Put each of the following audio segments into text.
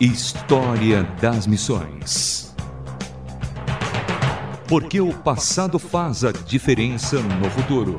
História das Missões. Porque o passado faz a diferença no futuro.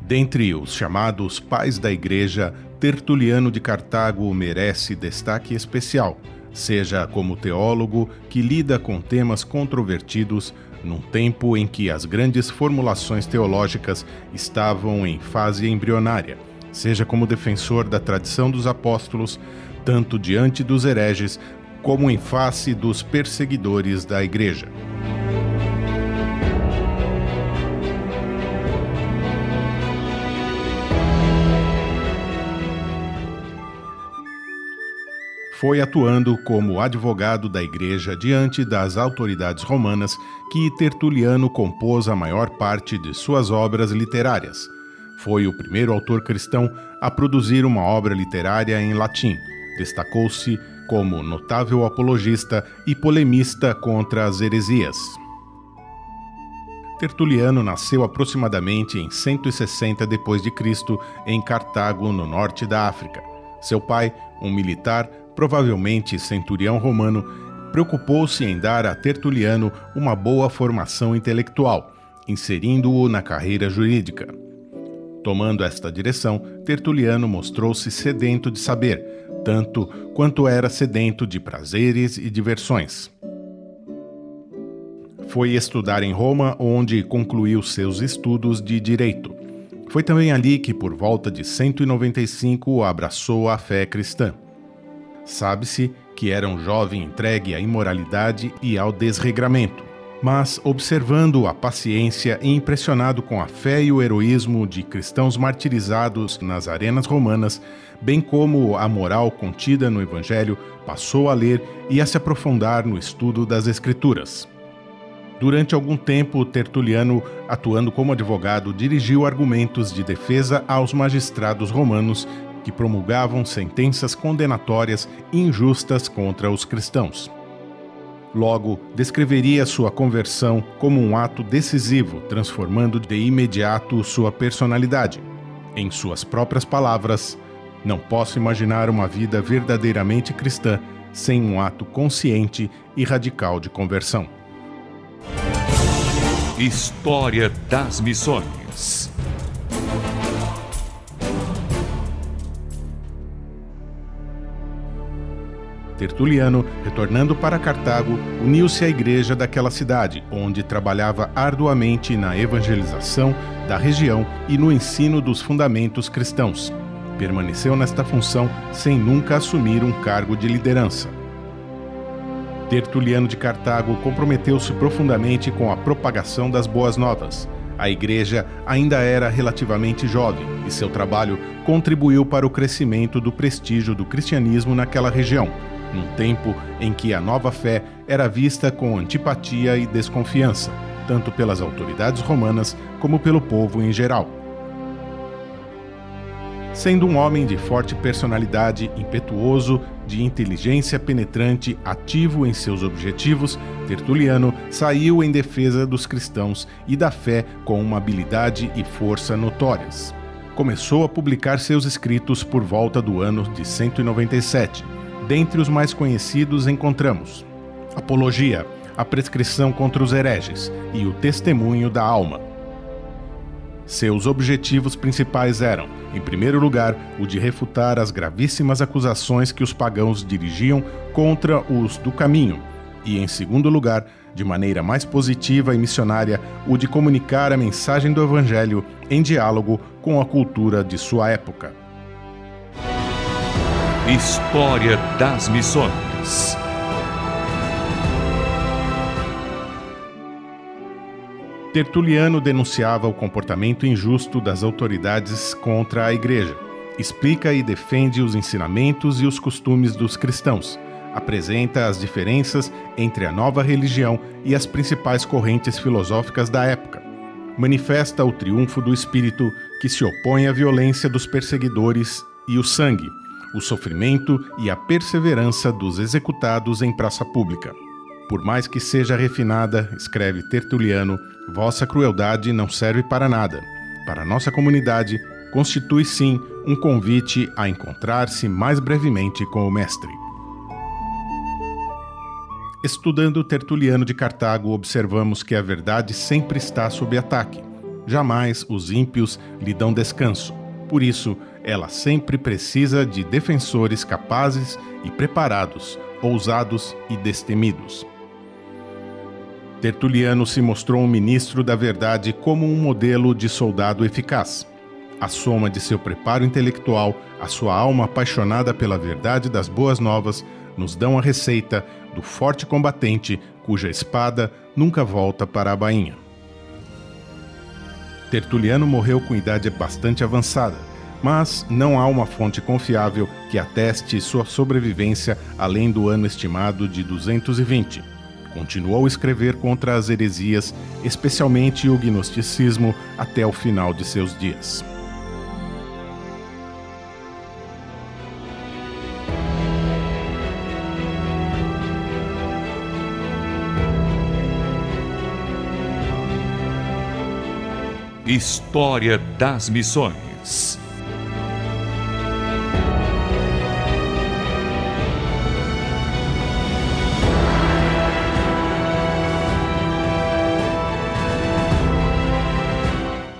Dentre os chamados pais da Igreja, Tertuliano de Cartago merece destaque especial, seja como teólogo que lida com temas controvertidos num tempo em que as grandes formulações teológicas estavam em fase embrionária, seja como defensor da tradição dos apóstolos, tanto diante dos hereges como em face dos perseguidores da Igreja. Foi atuando como advogado da igreja diante das autoridades romanas que Tertuliano compôs a maior parte de suas obras literárias. Foi o primeiro autor cristão a produzir uma obra literária em latim. Destacou-se como notável apologista e polemista contra as heresias. Tertuliano nasceu aproximadamente em 160 d.C. em Cartago, no norte da África. Seu pai, um militar, provavelmente centurião romano, preocupou-se em dar a Tertuliano uma boa formação intelectual, inserindo-o na carreira jurídica. Tomando esta direção, Tertuliano mostrou-se sedento de saber, tanto quanto era sedento de prazeres e diversões. Foi estudar em Roma, onde concluiu seus estudos de direito. Foi também ali que, por volta de 195, abraçou a fé cristã. Sabe-se que era um jovem entregue à imoralidade e ao desregramento. Mas, observando a paciência e impressionado com a fé e o heroísmo de cristãos martirizados nas arenas romanas, bem como a moral contida no Evangelho, passou a ler e a se aprofundar no estudo das Escrituras. Durante algum tempo, Tertuliano, atuando como advogado, dirigiu argumentos de defesa aos magistrados romanos que promulgavam sentenças condenatórias injustas contra os cristãos. Logo, descreveria sua conversão como um ato decisivo, transformando de imediato sua personalidade. Em suas próprias palavras, não posso imaginar uma vida verdadeiramente cristã sem um ato consciente e radical de conversão. História das Missões Tertuliano, retornando para Cartago, uniu-se à igreja daquela cidade, onde trabalhava arduamente na evangelização da região e no ensino dos fundamentos cristãos. Permaneceu nesta função sem nunca assumir um cargo de liderança. Tertuliano de Cartago comprometeu-se profundamente com a propagação das boas novas. A igreja ainda era relativamente jovem e seu trabalho contribuiu para o crescimento do prestígio do cristianismo naquela região, num tempo em que a nova fé era vista com antipatia e desconfiança, tanto pelas autoridades romanas como pelo povo em geral. Sendo um homem de forte personalidade, impetuoso, de inteligência penetrante, ativo em seus objetivos, Tertuliano saiu em defesa dos cristãos e da fé com uma habilidade e força notórias. Começou a publicar seus escritos por volta do ano de 197 Dentre os mais conhecidos encontramos Apologia, a prescrição contra os hereges e o testemunho da alma. Seus objetivos principais eram, em primeiro lugar, o de refutar as gravíssimas acusações que os pagãos dirigiam contra os do caminho, e, em segundo lugar, de maneira mais positiva e missionária, o de comunicar a mensagem do Evangelho em diálogo com a cultura de sua época. História das Missões. Tertuliano denunciava o comportamento injusto das autoridades contra a Igreja. Explica e defende os ensinamentos e os costumes dos cristãos. Apresenta as diferenças entre a nova religião e as principais correntes filosóficas da época. Manifesta o triunfo do espírito que se opõe à violência dos perseguidores e o sangue, o sofrimento e a perseverança dos executados em praça pública. Por mais que seja refinada, escreve Tertuliano, vossa crueldade não serve para nada. Para nossa comunidade, constitui sim um convite a encontrar-se mais brevemente com o Mestre. Estudando Tertuliano de Cartago, observamos que a verdade sempre está sob ataque. Jamais os ímpios lhe dão descanso. Por isso, ela sempre precisa de defensores capazes e preparados, ousados e destemidos. Tertuliano se mostrou um ministro da verdade como um modelo de soldado eficaz. A soma de seu preparo intelectual, a sua alma apaixonada pela verdade das boas novas, nos dão a receita do forte combatente cuja espada nunca volta para a bainha. Tertuliano morreu com idade bastante avançada, mas não há uma fonte confiável que ateste sua sobrevivência além do ano estimado de 220 Continuou a escrever contra as heresias, especialmente o gnosticismo, até o final de seus dias. História das Missões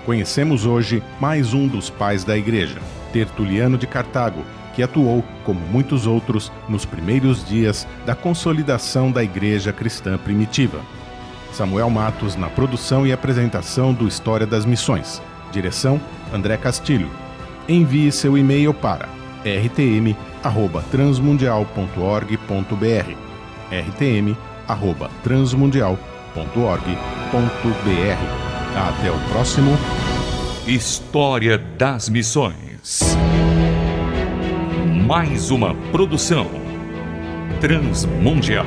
Conhecemos hoje mais um dos pais da Igreja, Tertuliano de Cartago, que atuou, como muitos outros, nos primeiros dias da consolidação da Igreja cristã primitiva. Samuel Matos na produção e apresentação do História das Missões. Direção: André Castilho. Envie seu e-mail para rtm@transmundial.org.br. rtm@transmundial.org.br. Até o próximo. História das Missões. Mais uma produção transmundial.